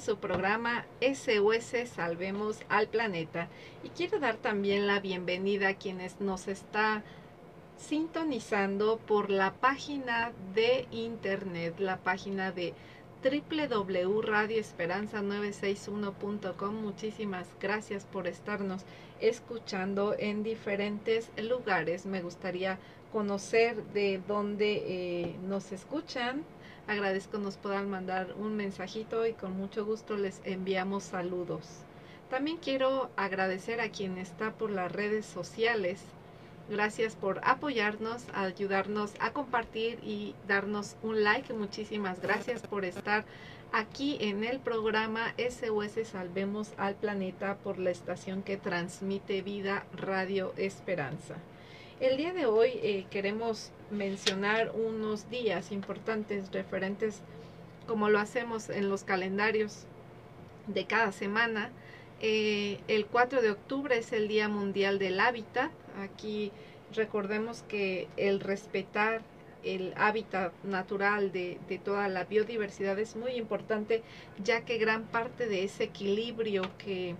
su programa SOS Salvemos al Planeta. Y quiero dar también la bienvenida a quienes nos está sintonizando por la página de internet, la página de www.radioesperanza961.com. Muchísimas gracias por estarnos escuchando en diferentes lugares. Me gustaría conocer de dónde eh, nos escuchan. Agradezco nos puedan mandar un mensajito y con mucho gusto les enviamos saludos. También quiero agradecer a quien está por las redes sociales. Gracias por apoyarnos, ayudarnos a compartir y darnos un like. Muchísimas gracias por estar aquí en el programa SOS Salvemos al Planeta por la estación que transmite vida Radio Esperanza. El día de hoy eh, queremos mencionar unos días importantes referentes como lo hacemos en los calendarios de cada semana. Eh, el 4 de octubre es el Día Mundial del Hábitat. Aquí recordemos que el respetar el hábitat natural de, de, toda la biodiversidad es muy importante, ya que gran parte de ese equilibrio que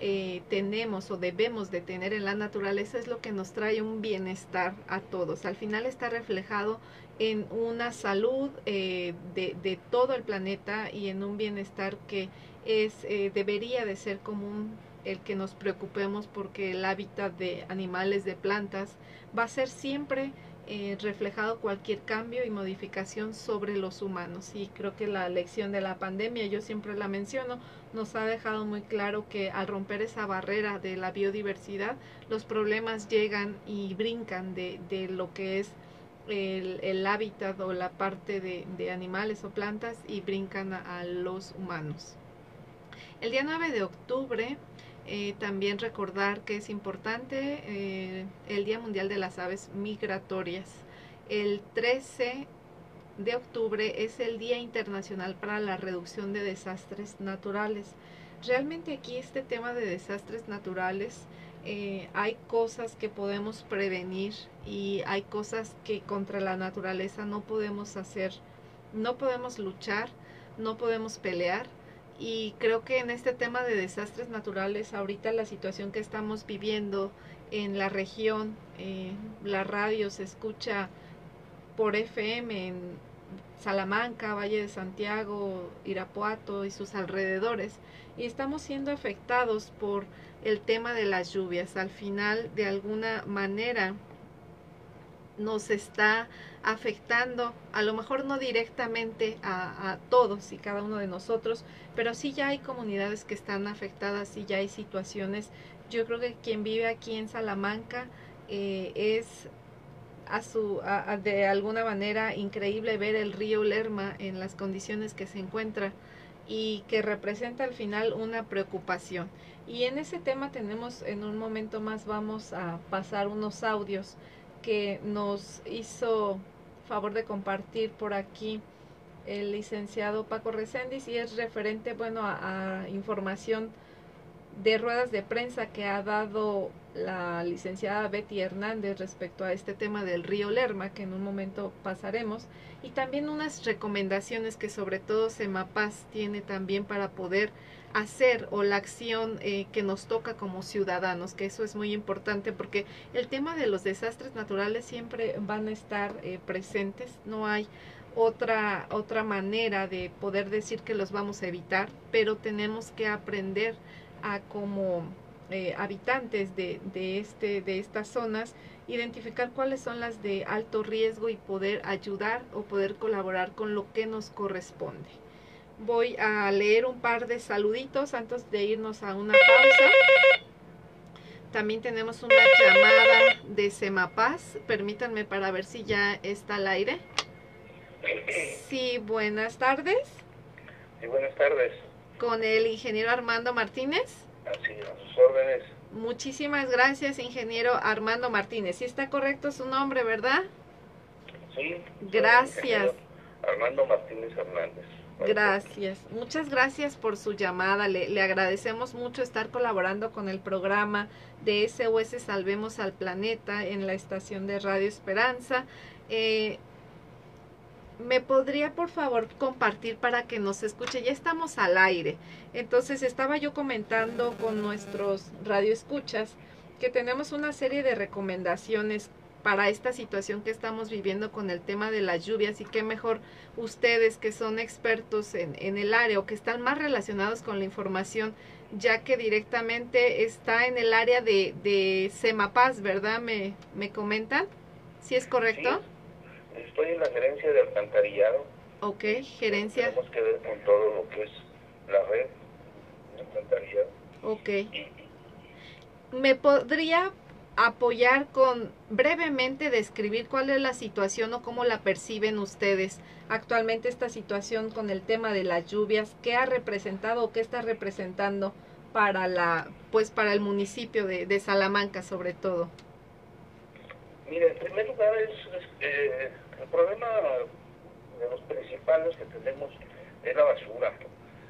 eh, tenemos o debemos de tener en la naturaleza es lo que nos trae un bienestar a todos. Al final está reflejado en una salud eh, de, de, todo el planeta y en un bienestar que es eh, debería de ser común el que nos preocupemos porque el hábitat de animales, de plantas, va a ser siempre eh, reflejado cualquier cambio y modificación sobre los humanos. Y creo que la lección de la pandemia, yo siempre la menciono, nos ha dejado muy claro que al romper esa barrera de la biodiversidad, los problemas llegan y brincan de, de lo que es el, hábitat o la parte de, de animales o plantas y brincan a, a, los humanos. El día 9 de octubre eh, también recordar que es importante eh, el Día Mundial de las Aves Migratorias. El 13 de octubre es el Día Internacional para la Reducción de Desastres Naturales. Realmente aquí este tema de desastres naturales eh, hay cosas que podemos prevenir y hay cosas que contra la naturaleza no podemos hacer, no podemos luchar, no podemos pelear, y creo que en este tema de desastres naturales, ahorita la situación que estamos viviendo en la región, eh, la radio se escucha por FM en Salamanca, Valle de Santiago, Irapuato y sus alrededores, y estamos siendo afectados por el tema de las lluvias. Al final, de alguna manera, nos está afectando, a lo mejor no directamente a, todos y cada uno de nosotros, pero sí ya hay comunidades que están afectadas y ya hay situaciones. Yo creo que quien vive aquí en Salamanca eh, es a su, de alguna manera increíble ver el río Lerma en las condiciones que se encuentra y que representa al final una preocupación. Y en ese tema tenemos, en un momento más vamos a pasar unos audios que nos hizo favor de compartir por aquí el licenciado Paco Reséndiz y es referente, bueno, a, a, información de ruedas de prensa que ha dado la licenciada Betty Hernández respecto a este tema del río Lerma, que en un momento pasaremos, y también unas recomendaciones que sobre todo Semapaz tiene también para poder hacer o la acción eh, que nos toca como ciudadanos, que eso es muy importante porque el tema de los desastres naturales siempre van a estar eh, presentes, no hay otra, otra manera de poder decir que los vamos a evitar, pero tenemos que aprender a como eh, habitantes de, de, este, de estas zonas identificar cuáles son las de alto riesgo y poder ayudar o poder colaborar con lo que nos corresponde voy a leer un par de saluditos antes de irnos a una pausa. También tenemos una llamada de Semapaz. Permítanme para ver si ya está al aire. Sí, buenas tardes. Sí, buenas tardes. Con el ingeniero Armando Martínez. Así, a sus órdenes. Muchísimas gracias, ingeniero Armando Martínez. Sí está correcto su nombre, ¿verdad? Sí. Gracias. Armando Martínez Hernández. Gracias, muchas gracias por su llamada. Le, le, agradecemos mucho estar colaborando con el programa de SOS Salvemos al Planeta en la estación de Radio Esperanza. Eh, ¿Me podría por favor compartir para que nos escuche? Ya estamos al aire. Entonces estaba yo comentando con nuestros radioescuchas que tenemos una serie de recomendaciones para esta situación que estamos viviendo con el tema de las lluvias y qué mejor ustedes que son expertos en, en el área o que están más relacionados con la información ya que directamente está en el área de, de Semapaz, ¿verdad? ¿Me, me comentan? ¿Sí es correcto? Sí, estoy en la gerencia de alcantarillado. Ok, gerencia. Tenemos que ver con todo lo que es la red de alcantarillado. Ok. ¿Me podría apoyar con brevemente describir cuál es la situación o cómo la perciben ustedes actualmente esta situación con el tema de las lluvias, qué ha representado o qué está representando para la pues para el municipio de, Salamanca sobre todo. Mire, en primer lugar es, eh, el problema de los principales que tenemos es la basura.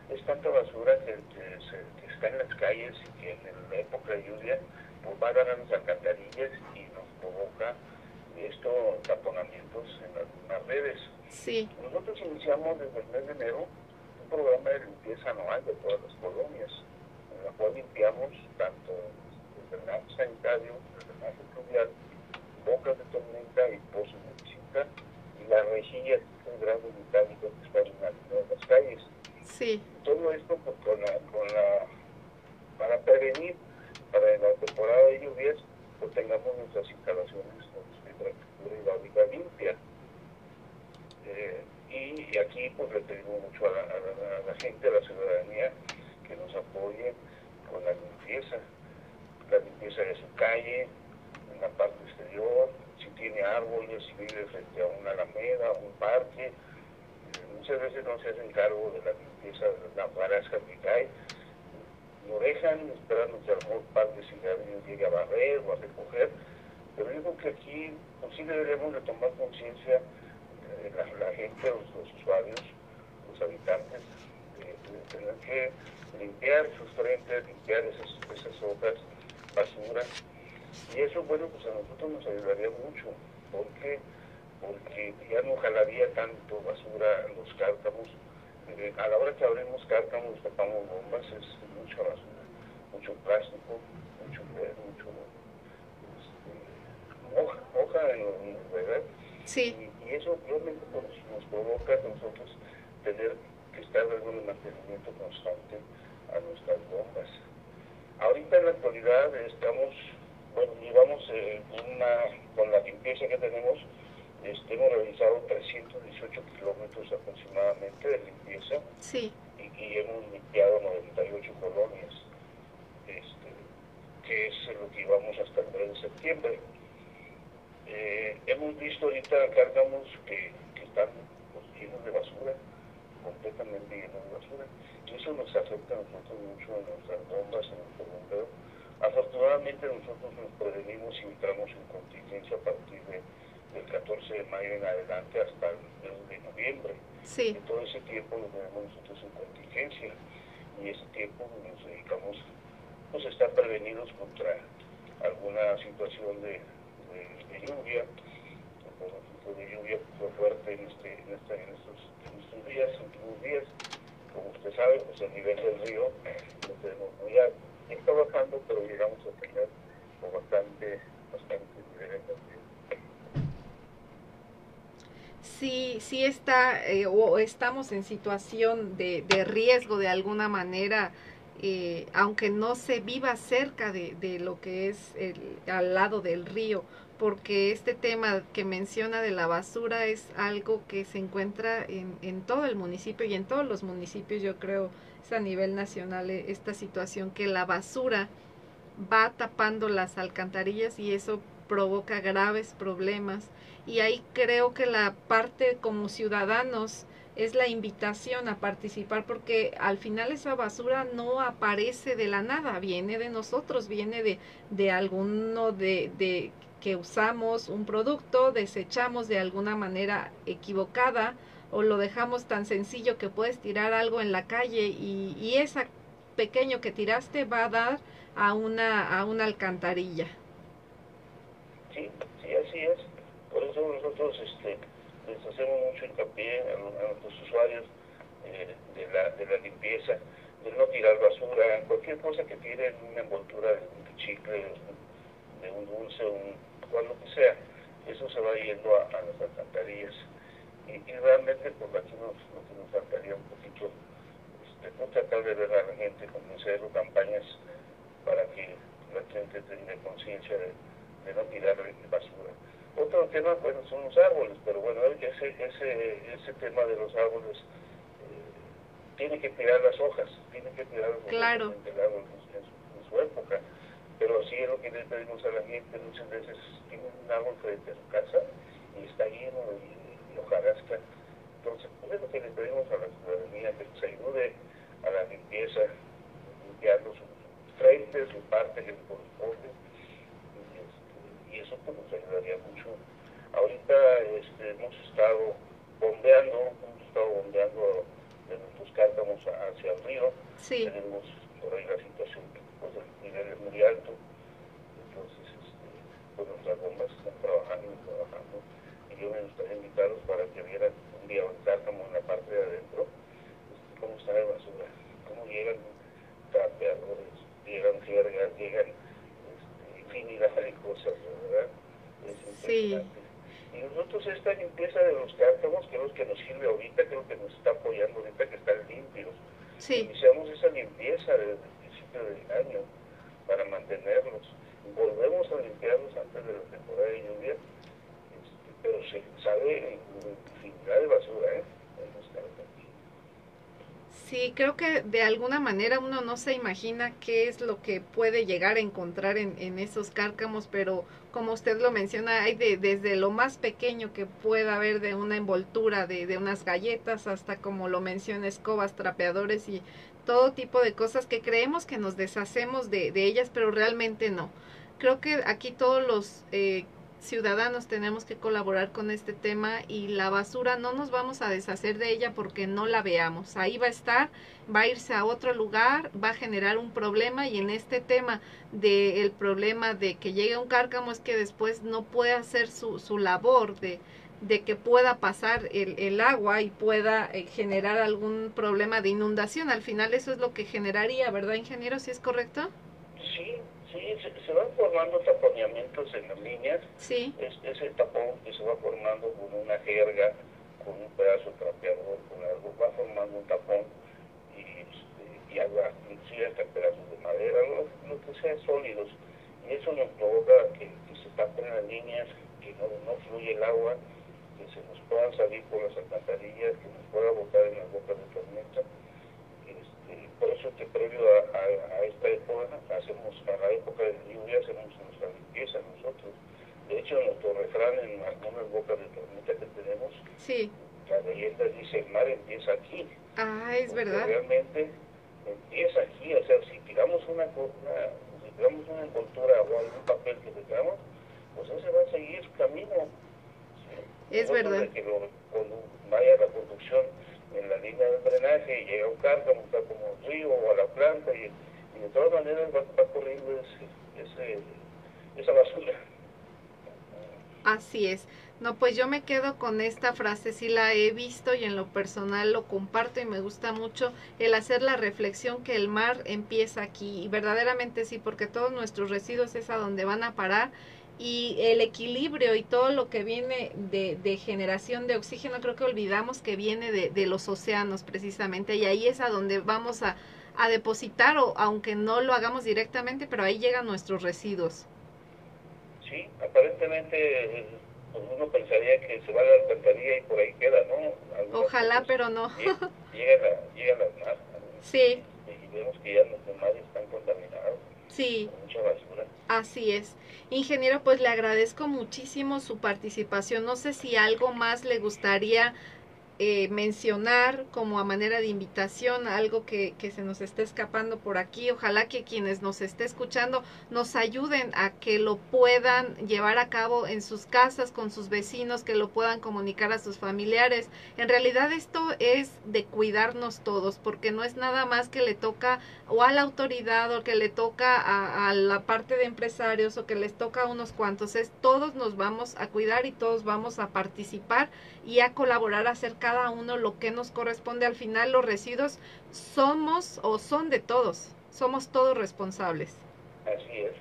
Es tanta basura que, que, está en las calles y que en la época de lluvia va a dar a las alcantarillas y nos provoca esto taponamientos en algunas redes. Sí. Nosotros iniciamos desde el mes de enero un programa de limpieza anual de todas las colonias, en la cual limpiamos tanto el drenaje sanitario, el drenaje fluvial, bocas de tormenta y pozos de visita, y las rejillas un grado metálico que están en las calles. Sí. Todo esto con la, con la, para prevenir temporada de lluvias pues tengamos nuestras instalaciones con infraestructura hidráulica limpia. Eh, y, aquí pues le pedimos mucho a la, gente, a la ciudadanía, que nos apoye con la limpieza, la limpieza de su calle, en la parte exterior, si tiene árboles, si vive frente a una alameda, un parque, eh, muchas veces no se hacen cargo de la limpieza de la barasca que cae, lo dejan esperando que a lo mejor parte ciudadanos llegue a barrer o a recoger, pero digo que aquí pues sí deberemos de tomar conciencia eh, la, gente, los, los, usuarios, los habitantes, de, de, tener que limpiar sus frentes, limpiar esas, esas hojas, basura, y eso bueno pues a nosotros nos ayudaría mucho, porque porque ya no jalaría tanto basura los cártamos, eh, a la hora que abrimos cártamos, tapamos bombas, es mucha basura, mucho plástico, mucho mucho este, hoja, hoja en, ¿verdad? Sí. Y, y eso obviamente pues, nos provoca a nosotros tener que estar dando un mantenimiento constante a nuestras bombas. Ahorita en la actualidad estamos, bueno, llevamos eh, una, con la limpieza que tenemos, este, hemos realizado 318 kilómetros aproximadamente de limpieza sí. Y, hemos limpiado 98 colonias, este, que es lo que íbamos hasta el 3 de septiembre. Eh, hemos visto ahorita cárgamos que, que están pues, llenos de basura, completamente llenos de basura, y eso nos afecta a nosotros mucho en nuestras bombas, en nuestro bombeo. Afortunadamente nosotros nos prevenimos y entramos en contingencia a partir de del 14 de mayo en adelante hasta el mes de noviembre. Sí. Y todo ese tiempo lo tenemos nosotros en contingencia y ese tiempo nos dedicamos pues, a estar prevenidos contra alguna situación de, de, de lluvia, de lluvia fue fuerte en, este, en, este, en, estos, en estos días, últimos días. Como usted sabe, pues el nivel del río lo tenemos muy alto. Está bajando, pero llegamos a tener bastante, bastante nivel del río sí, sí está eh, o estamos en situación de, de, riesgo de alguna manera, eh, aunque no se viva cerca de, de lo que es el, al lado del río, porque este tema que menciona de la basura es algo que se encuentra en, en todo el municipio y en todos los municipios, yo creo, es a nivel nacional eh, esta situación que la basura va tapando las alcantarillas y eso provoca graves problemas y ahí creo que la parte como ciudadanos es la invitación a participar porque al final esa basura no aparece de la nada, viene de nosotros, viene de, de alguno de, de que usamos un producto, desechamos de alguna manera equivocada o lo dejamos tan sencillo que puedes tirar algo en la calle y, y esa pequeño que tiraste va a dar a una, a una alcantarilla. Sí, sí, así es. Por eso nosotros este, les hacemos mucho hincapié a, nuestros usuarios eh, de, la, de la limpieza, de no tirar basura, cualquier cosa que tiene una envoltura de, chicle, de un dulce, un, lo que sea, eso se va yendo a, a las alcantarillas. Y, y realmente por pues, aquí nos, nos faltaría un poquito este, no tratar de ver a la gente, hacer campañas para que la gente tenga conciencia de, de, no tirar basura. Otro tema, bueno, son los árboles, pero bueno, ese, ese, ese tema de los árboles tiene que tirar las hojas, tiene que tirar las claro. hojas en, su, época. Pero sí es lo que le pedimos a la gente, muchas veces tiene un árbol frente a su casa y está lleno de, de hojarasca. Entonces, pues es lo que le pedimos a la ciudadanía, que nos ayude a la limpieza, limpiando su frente, su parte que le corresponde. Y, eso pues, nos ayudaría mucho. Ahorita este, hemos estado bombeando, hemos estado bombeando de nuestros cártamos hacia el río. Tenemos por ahí la situación, pues el nivel es muy alto. Entonces, este, pues nuestras bombas están trabajando y trabajando. Y yo me gustaría invitarlos para que vieran un día un cártamo en la parte de adentro, este, cómo está la basura, cómo llegan trapeadores, llegan jergas, llegan de cosas, ¿verdad? Es sí. Y nosotros esta limpieza de los cártamos, que es lo que nos sirve ahorita, creo que nos está apoyando ahorita que están limpios. Sí. Iniciamos esa limpieza desde el principio del año para mantenerlos. Volvemos a limpiarlos antes de la temporada de lluvia, este, pero se sabe infinidad de basura, ¿eh? Sí, creo que de alguna manera uno no se imagina qué es lo que puede llegar a encontrar en, esos cárcamos, pero como usted lo menciona, hay de, desde lo más pequeño que pueda haber de una envoltura de, de unas galletas hasta como lo menciona escobas, trapeadores y todo tipo de cosas que creemos que nos deshacemos de, de ellas, pero realmente no. Creo que aquí todos los eh, ciudadanos tenemos que colaborar con este tema y la basura no nos vamos a deshacer de ella porque no la veamos. Ahí va a estar, va a irse a otro lugar, va a generar un problema y en este tema del problema de que llegue un cárcamo es que después no puede hacer su, su labor de, de que pueda pasar el, el agua y pueda eh, generar algún problema de inundación. Al final eso es lo que generaría, ¿verdad, ingeniero? ¿Si es correcto? Sí, se, se, van formando taponeamientos en las líneas. Sí. Es, ese tapón que se va formando con una jerga, con un pedazo trapeador, con algo, va formando un tapón y, este, y agua, inclusive hasta pedazos de madera, lo, lo, que sea sólidos. Y eso nos provoca que, que se tapen las líneas, que no, no fluye el agua, que se nos puedan salir por las alcantarillas, que nos pueda botar en las bocas de tormenta por eso que previo a, a, a, esta época, hacemos, a la época de lluvia, hacemos nuestra limpieza nosotros. De hecho, en nuestro refrán, en algunas bocas de tormenta que tenemos, sí. la leyenda dice, el mar empieza aquí. Ah, es verdad. Realmente empieza aquí, o sea, si tiramos una, una si tiramos una envoltura o algún papel que tengamos, pues ese va a seguir camino. ¿sí? Es verdad. Que lo, cuando vaya la producción la línea de drenaje y llega un está como un río o a la planta y, y de todas maneras va, va corriendo ese, ese, esa basura. Así es. No, pues yo me quedo con esta frase, sí la he visto y en lo personal lo comparto y me gusta mucho el hacer la reflexión que el mar empieza aquí y verdaderamente sí, porque todos nuestros residuos es a donde van a parar y el equilibrio y todo lo que viene de, de, generación de oxígeno, creo que olvidamos que viene de, de, los océanos precisamente, y ahí es a donde vamos a, a, depositar, o aunque no lo hagamos directamente, pero ahí llegan nuestros residuos. Sí, aparentemente pues uno pensaría que se va a la alcantarilla y por ahí queda, ¿no? Algunas Ojalá, pero no. Llega, la, llega las mar. Sí. Y vemos que ya los mares están contaminados. Sí. Mucha basura. Así es. Ingeniero, pues le agradezco muchísimo su participación. No sé si algo más le gustaría eh, mencionar como a manera de invitación algo que, que, se nos esté escapando por aquí. Ojalá que quienes nos esté escuchando nos ayuden a que lo puedan llevar a cabo en sus casas, con sus vecinos, que lo puedan comunicar a sus familiares. En realidad esto es de cuidarnos todos, porque no es nada más que le toca o a la autoridad o que le toca a, a la parte de empresarios o que les toca a unos cuantos. Es todos nos vamos a cuidar y todos vamos a participar y a colaborar a hacer cada uno lo que nos corresponde. Al final los residuos somos o son de todos, somos todos responsables. Así es.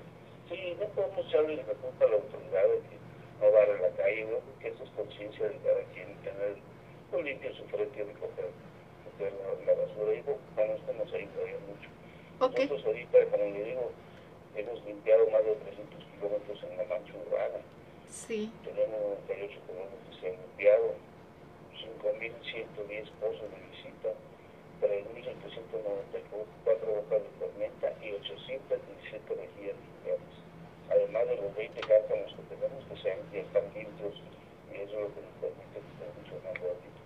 Sí, no podemos echarle la culpa a la autoridad de que no va a la calle, ¿no? porque eso es conciencia de cada quien, tener no limpio su frente de coger, coger la, la, basura. Y bueno, esto nos ayudaría mucho. Okay. Nosotros ahorita, como le digo, hemos limpiado más de 300 kilómetros en la mancha urbana. Sí. Tenemos 98 kilómetros que se han limpiado, 5.110 pozos de visita, 3.794 bocas de tormenta y 817 rejillas limpiadas. Además de los 20 cártanos que tenemos que sean, ya están limpios y eso es lo que nos permite que esté funcionando ahorita.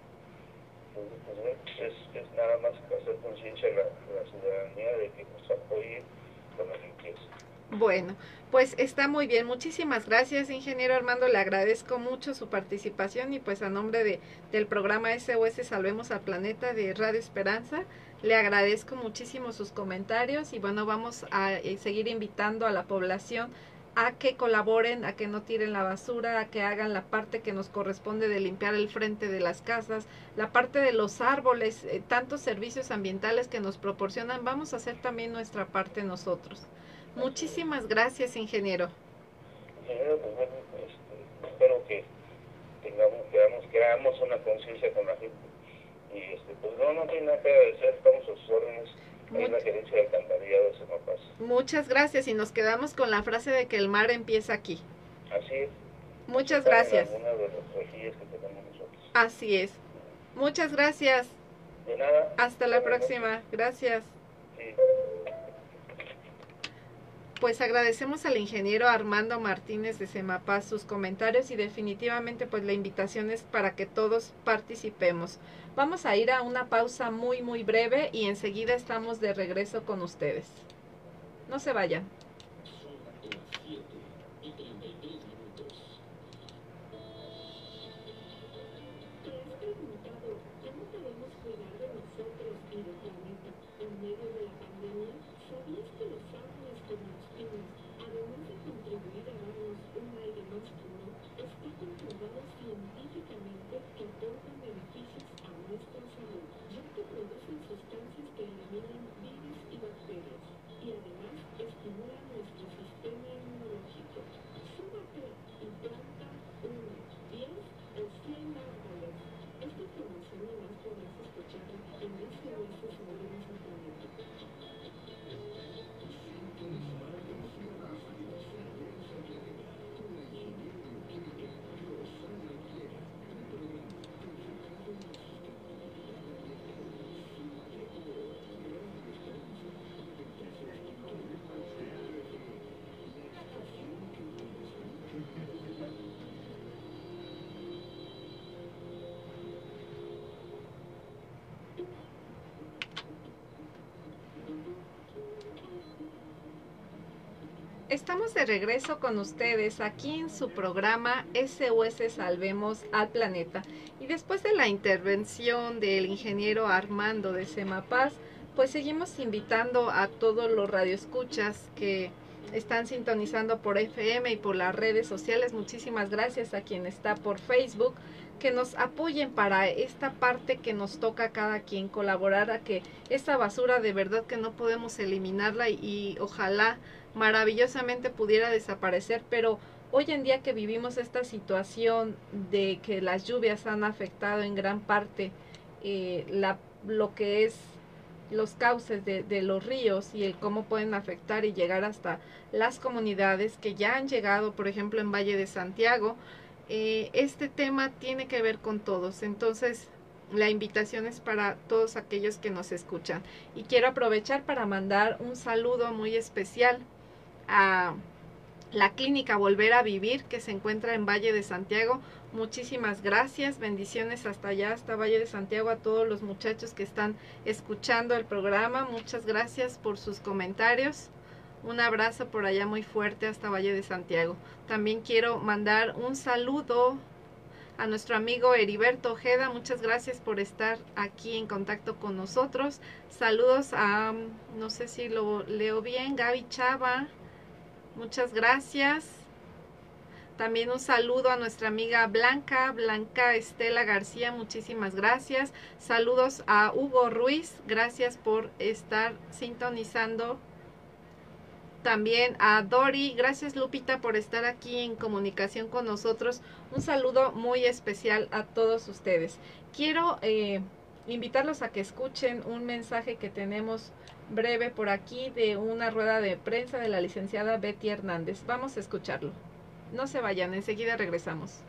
Entonces, pues, es, es, nada más hacer conciencia a la, la ciudadanía de que nos apoye con la limpieza. Bueno, pues está muy bien. Muchísimas gracias, ingeniero Armando. Le agradezco mucho su participación y pues a nombre de, del programa SOS Salvemos al Planeta de Radio Esperanza, le agradezco muchísimo sus comentarios y bueno, vamos a seguir invitando a la población a que colaboren, a que no tiren la basura, a que hagan la parte que nos corresponde de limpiar el frente de las casas, la parte de los árboles, eh, tantos servicios ambientales que nos proporcionan, vamos a hacer también nuestra parte nosotros. Muchísimas gracias, ingeniero. Ingeniero, pues bueno, este, espero que tengamos, que creamos una conciencia con la gente. Y este, pues no, no tiene nada que agradecer, estamos a sus órdenes. Hay la gerencia de alcantarillado de. Muchas gracias y nos quedamos con la frase de que el mar empieza aquí. Así es. Muchas gracias. En de las rejillas que tenemos nosotros. Así es. Muchas gracias. De nada. Hasta la próxima. Gracias. Sí. Pues agradecemos al ingeniero Armando Martínez de Semapaz sus comentarios y definitivamente pues la invitación es para que todos participemos. Vamos a ir a una pausa muy muy breve y enseguida estamos de regreso con ustedes. No se vayan. Estamos de regreso con ustedes aquí en su programa SOS Salvemos al Planeta. Y después de la intervención del ingeniero Armando de Semapaz, pues seguimos invitando a todos los radioescuchas que están sintonizando por FM y por las redes sociales. Muchísimas gracias a quien está por Facebook que nos apoyen para esta parte que nos toca a cada quien colaborar a que esta basura de verdad que no podemos eliminarla y, y ojalá maravillosamente pudiera desaparecer, pero hoy en día que vivimos esta situación de que las lluvias han afectado en gran parte eh, la, lo que es los cauces de, los ríos y el cómo pueden afectar y llegar hasta las comunidades que ya han llegado, por ejemplo, en Valle de Santiago. Eh, este tema tiene que ver con todos. Entonces, la invitación es para todos aquellos que nos escuchan. Y quiero aprovechar para mandar un saludo muy especial a la clínica Volver a Vivir que se encuentra en Valle de Santiago. Muchísimas gracias, bendiciones hasta allá, hasta Valle de Santiago, a todos los muchachos que están escuchando el programa. Muchas gracias por sus comentarios. Un abrazo por allá muy fuerte hasta Valle de Santiago. También quiero mandar un saludo a nuestro amigo Heriberto Ojeda. Muchas gracias por estar aquí en contacto con nosotros. Saludos a, no sé si lo leo bien, Gaby Chava. Muchas gracias. También un saludo a nuestra amiga Blanca, Blanca Estela García, muchísimas gracias. Saludos a Hugo Ruiz, gracias por estar sintonizando también a Dori. Gracias Lupita por estar aquí en comunicación con nosotros. Un saludo muy especial a todos ustedes. Quiero eh, invitarlos a que escuchen un mensaje que tenemos breve por aquí de una rueda de prensa de la licenciada Betty Hernández. Vamos a escucharlo. No se vayan, enseguida regresamos.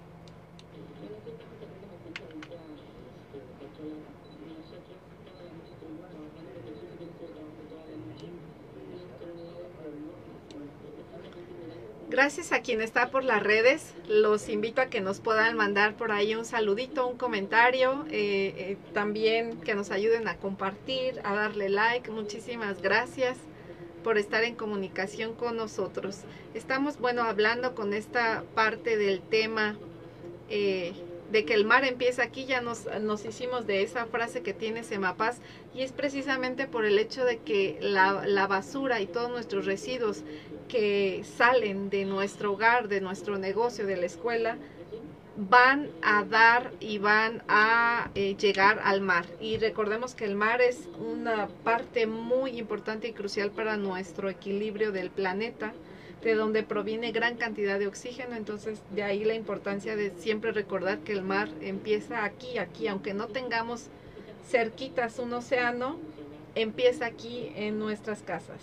Gracias a quien está por las redes. Los invito a que nos puedan mandar por ahí un saludito, un comentario. Eh, eh, también que nos ayuden a compartir, a darle like. Muchísimas gracias por estar en comunicación con nosotros. Estamos, bueno, hablando con esta parte del tema eh, de que el mar empieza aquí, ya nos, nos hicimos de esa frase que tiene Semapaz y es precisamente por el hecho de que la, la basura y todos nuestros residuos que salen de nuestro hogar, de nuestro negocio, de la escuela, van a dar y van a eh, llegar al mar. Y recordemos que el mar es una parte muy importante y crucial para nuestro equilibrio del planeta, de donde proviene gran cantidad de oxígeno. Entonces, de ahí la importancia de siempre recordar que el mar empieza aquí, aquí, aunque no tengamos cerquitas un océano, empieza aquí en nuestras casas.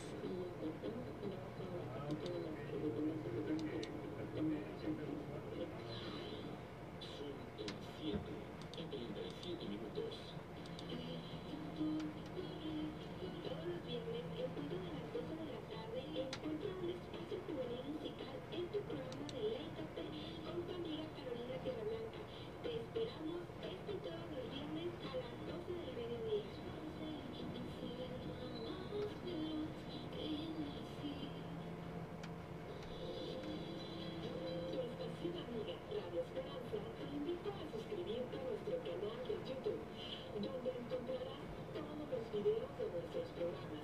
videos de nuestros programas.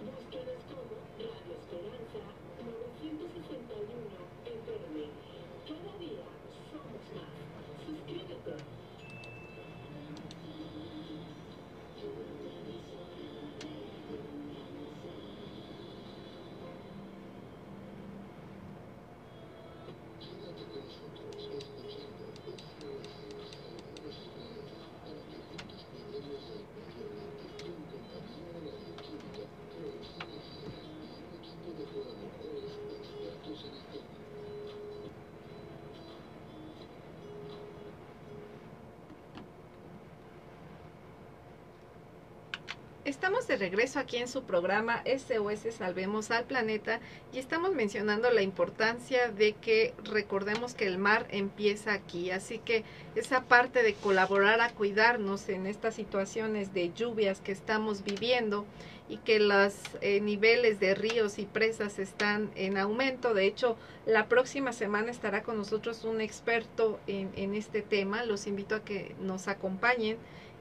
Búsquenos como Radio Esperanza 961 FM. Cada día somos más. Suscríbete. Estamos de regreso aquí en su programa SOS Salvemos al Planeta y estamos mencionando la importancia de que recordemos que el mar empieza aquí. Así que esa parte de colaborar a cuidarnos en estas situaciones de lluvias que estamos viviendo y que los eh, niveles de ríos y presas están en aumento. De hecho, la próxima semana estará con nosotros un experto en, en este tema. Los invito a que nos acompañen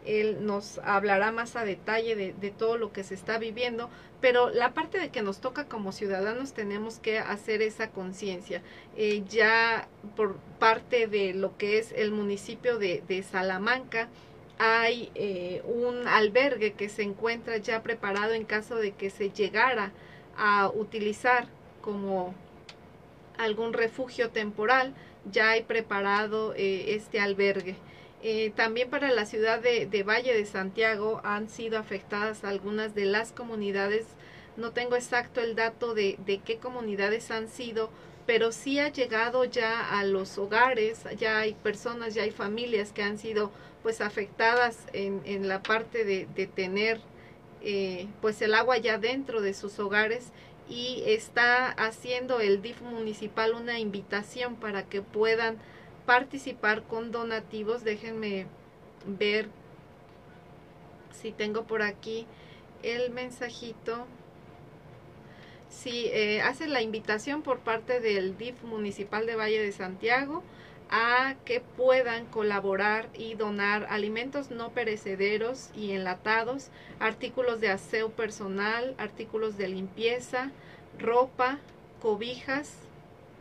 él nos hablará más a detalle de, todo lo que se está viviendo, pero la parte de que nos toca como ciudadanos tenemos que hacer esa conciencia. Eh, ya por parte de lo que es el municipio de, Salamanca, hay eh, un albergue que se encuentra ya preparado en caso de que se llegara a utilizar como algún refugio temporal, ya hay preparado eh, este albergue. Eh, también para la ciudad de, Valle de Santiago han sido afectadas algunas de las comunidades. No tengo exacto el dato de, qué comunidades han sido, pero sí ha llegado ya a los hogares, ya hay personas, ya hay familias que han sido pues afectadas en, la parte de, tener eh, pues el agua ya dentro de sus hogares y está haciendo el DIF municipal una invitación para que puedan participar con donativos. Déjenme ver si tengo por aquí el mensajito. Sí, eh, hace la invitación por parte del DIF municipal de Valle de Santiago a que puedan colaborar y donar alimentos no perecederos y enlatados, artículos de aseo personal, artículos de limpieza, ropa, cobijas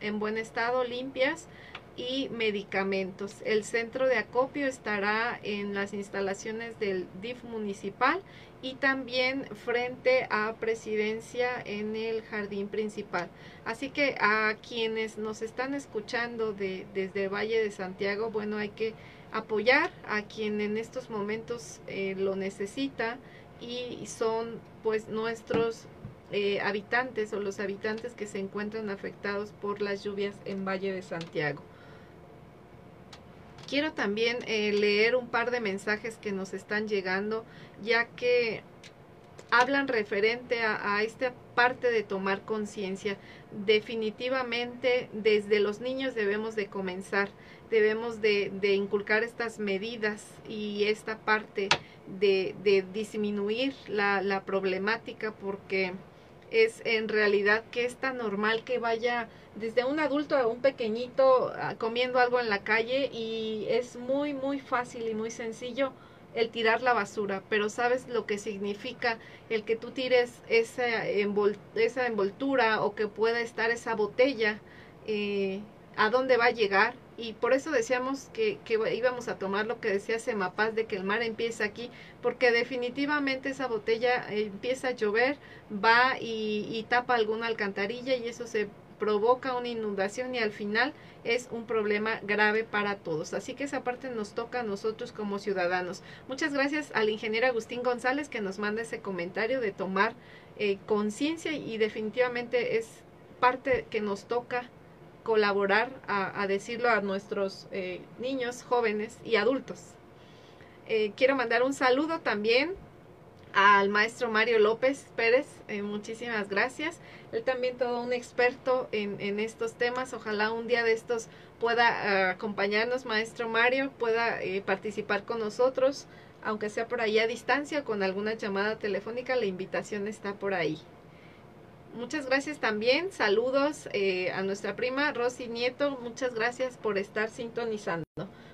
en buen estado, limpias y medicamentos. El centro de acopio estará en las instalaciones del DIF municipal y también frente a presidencia en el jardín principal. Así que a quienes nos están escuchando de, desde Valle de Santiago, bueno, hay que apoyar a quien en estos momentos eh, lo necesita y son pues nuestros eh, habitantes o los habitantes que se encuentran afectados por las lluvias en Valle de Santiago. Quiero también eh, leer un par de mensajes que nos están llegando, ya que hablan referente a, esta parte de tomar conciencia. Definitivamente desde los niños debemos de comenzar, debemos de, inculcar estas medidas y esta parte de, disminuir la, la problemática porque es en realidad que es tan normal que vaya desde un adulto a un pequeñito ah, comiendo algo en la calle y es muy muy fácil y muy sencillo el tirar la basura, pero sabes lo que significa el que tú tires esa, esa envoltura o que pueda estar esa botella, eh, a dónde va a llegar. Y por eso decíamos que, que, íbamos a tomar lo que decía Semapaz de que el mar empieza aquí, porque definitivamente esa botella empieza a llover, va y, tapa alguna alcantarilla y eso se provoca una inundación y al final es un problema grave para todos. Así que esa parte nos toca a nosotros como ciudadanos. Muchas gracias al ingeniero Agustín González que nos manda ese comentario de tomar eh, conciencia y definitivamente es parte que nos toca colaborar a, decirlo a nuestros eh, niños, jóvenes y adultos. Eh, quiero mandar un saludo también al maestro Mario López Pérez, muchísimas gracias él también todo un experto en, en estos temas. Ojalá un día de estos pueda eh, acompañarnos, maestro Mario, pueda eh, participar con nosotros, aunque sea por ahí a distancia, con alguna llamada telefónica, la invitación está por ahí. Muchas gracias también, saludos eh, a nuestra prima Rosy Nieto, muchas gracias por estar sintonizando.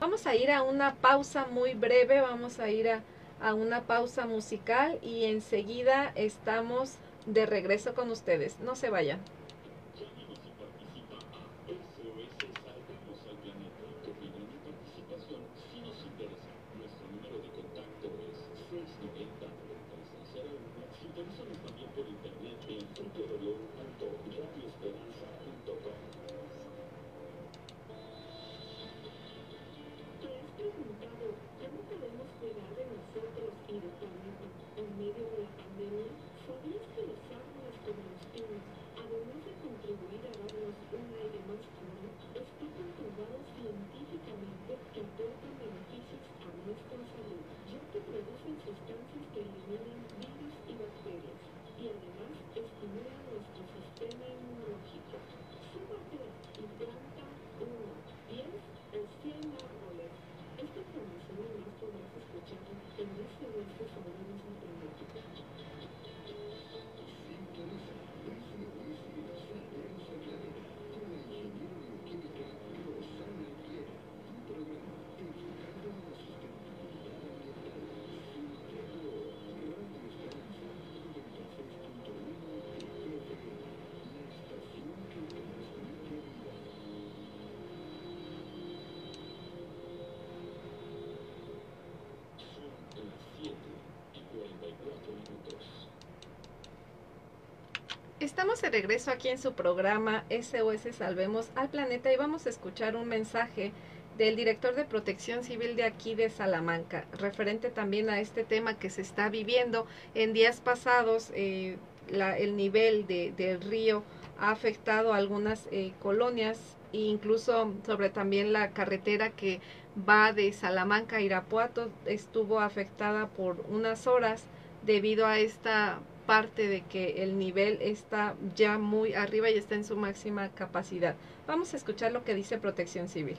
Vamos a ir a una pausa muy breve, vamos a ir a, a una pausa musical y enseguida estamos de regreso con ustedes. No se vayan. Estamos de regreso aquí en su programa SOS Salvemos al Planeta y vamos a escuchar un mensaje del director de Protección Civil de aquí de Salamanca, referente también a este tema que se está viviendo. En días pasados, eh, el nivel de, del río ha afectado a algunas eh, colonias e incluso sobre también la carretera que va de Salamanca a Irapuato estuvo afectada por unas horas debido a esta parte de que el nivel está ya muy arriba y está en su máxima capacidad. Vamos a escuchar lo que dice Protección Civil.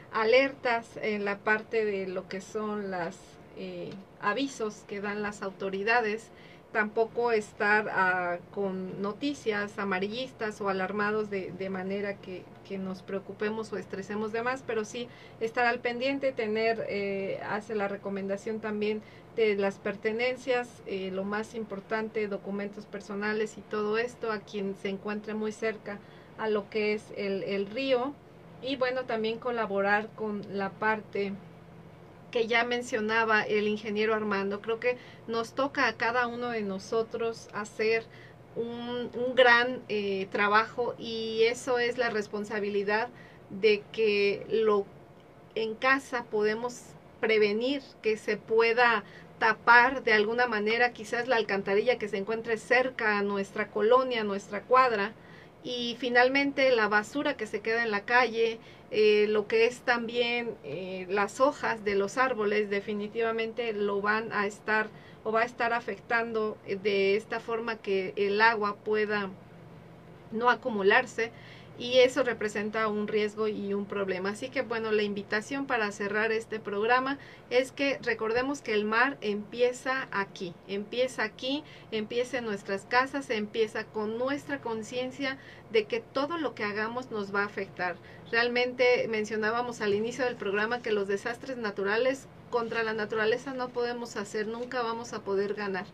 alertas en la parte de lo que son los eh, avisos que dan las autoridades. Tampoco estar ah, con noticias amarillistas o alarmados de, de manera que, que, nos preocupemos o estresemos de más, pero sí estar al pendiente, tener, eh, hace la recomendación también de las pertenencias, eh, lo más importante, documentos personales y todo esto a quien se encuentre muy cerca a lo que es el, el río y bueno, también colaborar con la parte que ya mencionaba el ingeniero Armando. Creo que nos toca a cada uno de nosotros hacer un, gran eh, trabajo y eso es la responsabilidad de que lo en casa podemos prevenir que se pueda tapar de alguna manera quizás la alcantarilla que se encuentre cerca a nuestra colonia, nuestra cuadra, y finalmente la basura que se queda en la calle, eh, lo que es también eh, las hojas de los árboles definitivamente lo van a estar o va a estar afectando eh, de esta forma que el agua pueda no acumularse y eso representa un riesgo y un problema. Así que bueno, la invitación para cerrar este programa es que recordemos que el mar empieza aquí, empieza aquí, empieza en nuestras casas, empieza con nuestra conciencia de que todo lo que hagamos nos va a afectar. Realmente mencionábamos al inicio del programa que los desastres naturales contra la naturaleza no podemos hacer, nunca vamos a poder ganar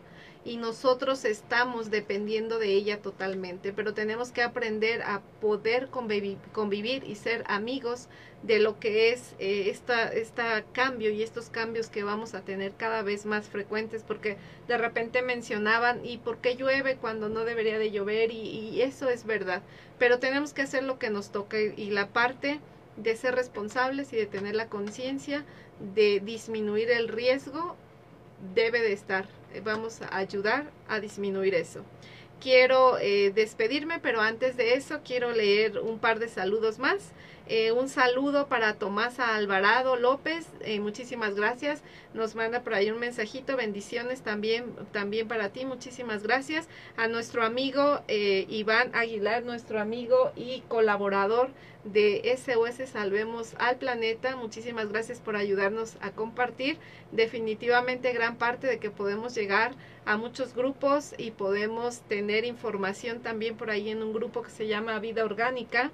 y nosotros estamos dependiendo de ella totalmente, pero tenemos que aprender a poder convivir, y ser amigos de lo que es eh, esta, esta cambio y estos cambios que vamos a tener cada vez más frecuentes, porque de repente mencionaban, ¿y por qué llueve cuando no debería de llover? Y, y eso es verdad, pero tenemos que hacer lo que nos toca y la parte de ser responsables y de tener la conciencia de disminuir el riesgo debe de estar eh, vamos a ayudar a disminuir eso. Quiero eh, despedirme, pero antes de eso quiero leer un par de saludos más. Eh, un saludo para Tomás Alvarado López, muchísimas gracias. Nos manda por ahí un mensajito, bendiciones también, también para ti, muchísimas gracias. A nuestro amigo Iván Aguilar, nuestro amigo y colaborador de SOS Salvemos al Planeta. Muchísimas gracias por ayudarnos a compartir. Definitivamente gran parte de que podemos llegar a muchos grupos y podemos tener información también por ahí en un grupo que se llama Vida Orgánica.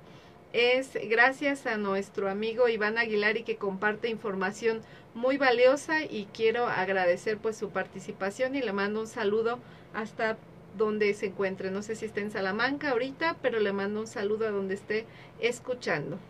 Es gracias a nuestro amigo Iván Aguilar y que comparte información muy valiosa y quiero agradecer pues su participación y le mando un saludo hasta donde se encuentre. No sé si está en Salamanca ahorita, pero le mando un saludo a donde esté escuchando.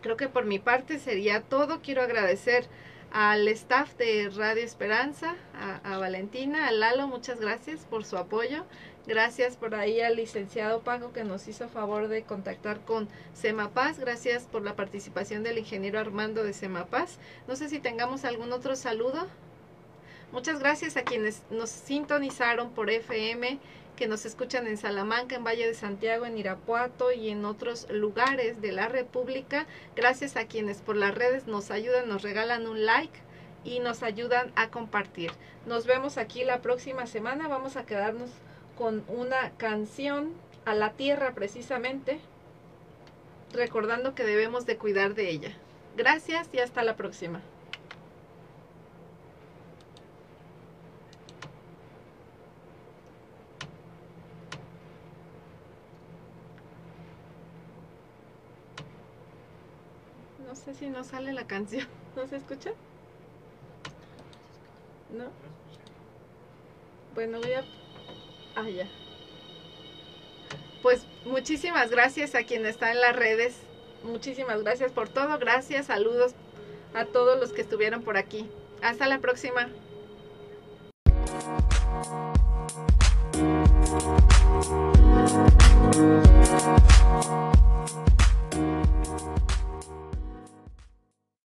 Creo que por mi parte sería todo. Quiero agradecer al staff de Radio Esperanza, a, Valentina, a Lalo, muchas gracias por su apoyo. Gracias por ahí al licenciado Paco que nos hizo favor de contactar con Semapaz. Gracias por la participación del ingeniero Armando de Semapaz. No sé si tengamos algún otro saludo. Muchas gracias a quienes nos sintonizaron por FM que nos escuchan en Salamanca, en Valle de Santiago, en Irapuato y en otros lugares de la República. Gracias a quienes por las redes nos ayudan, nos regalan un like y nos ayudan a compartir. Nos vemos aquí la próxima semana. Vamos a quedarnos con una canción a la tierra precisamente, recordando que debemos de cuidar de ella. Gracias y hasta la próxima. No sé si no sale la canción. ¿No se escucha? ¿No? Bueno, voy a... Ah, ya. Pues muchísimas gracias a quien está en las redes. Muchísimas gracias por todo. Gracias, saludos a todos los que estuvieron por aquí. Hasta la próxima.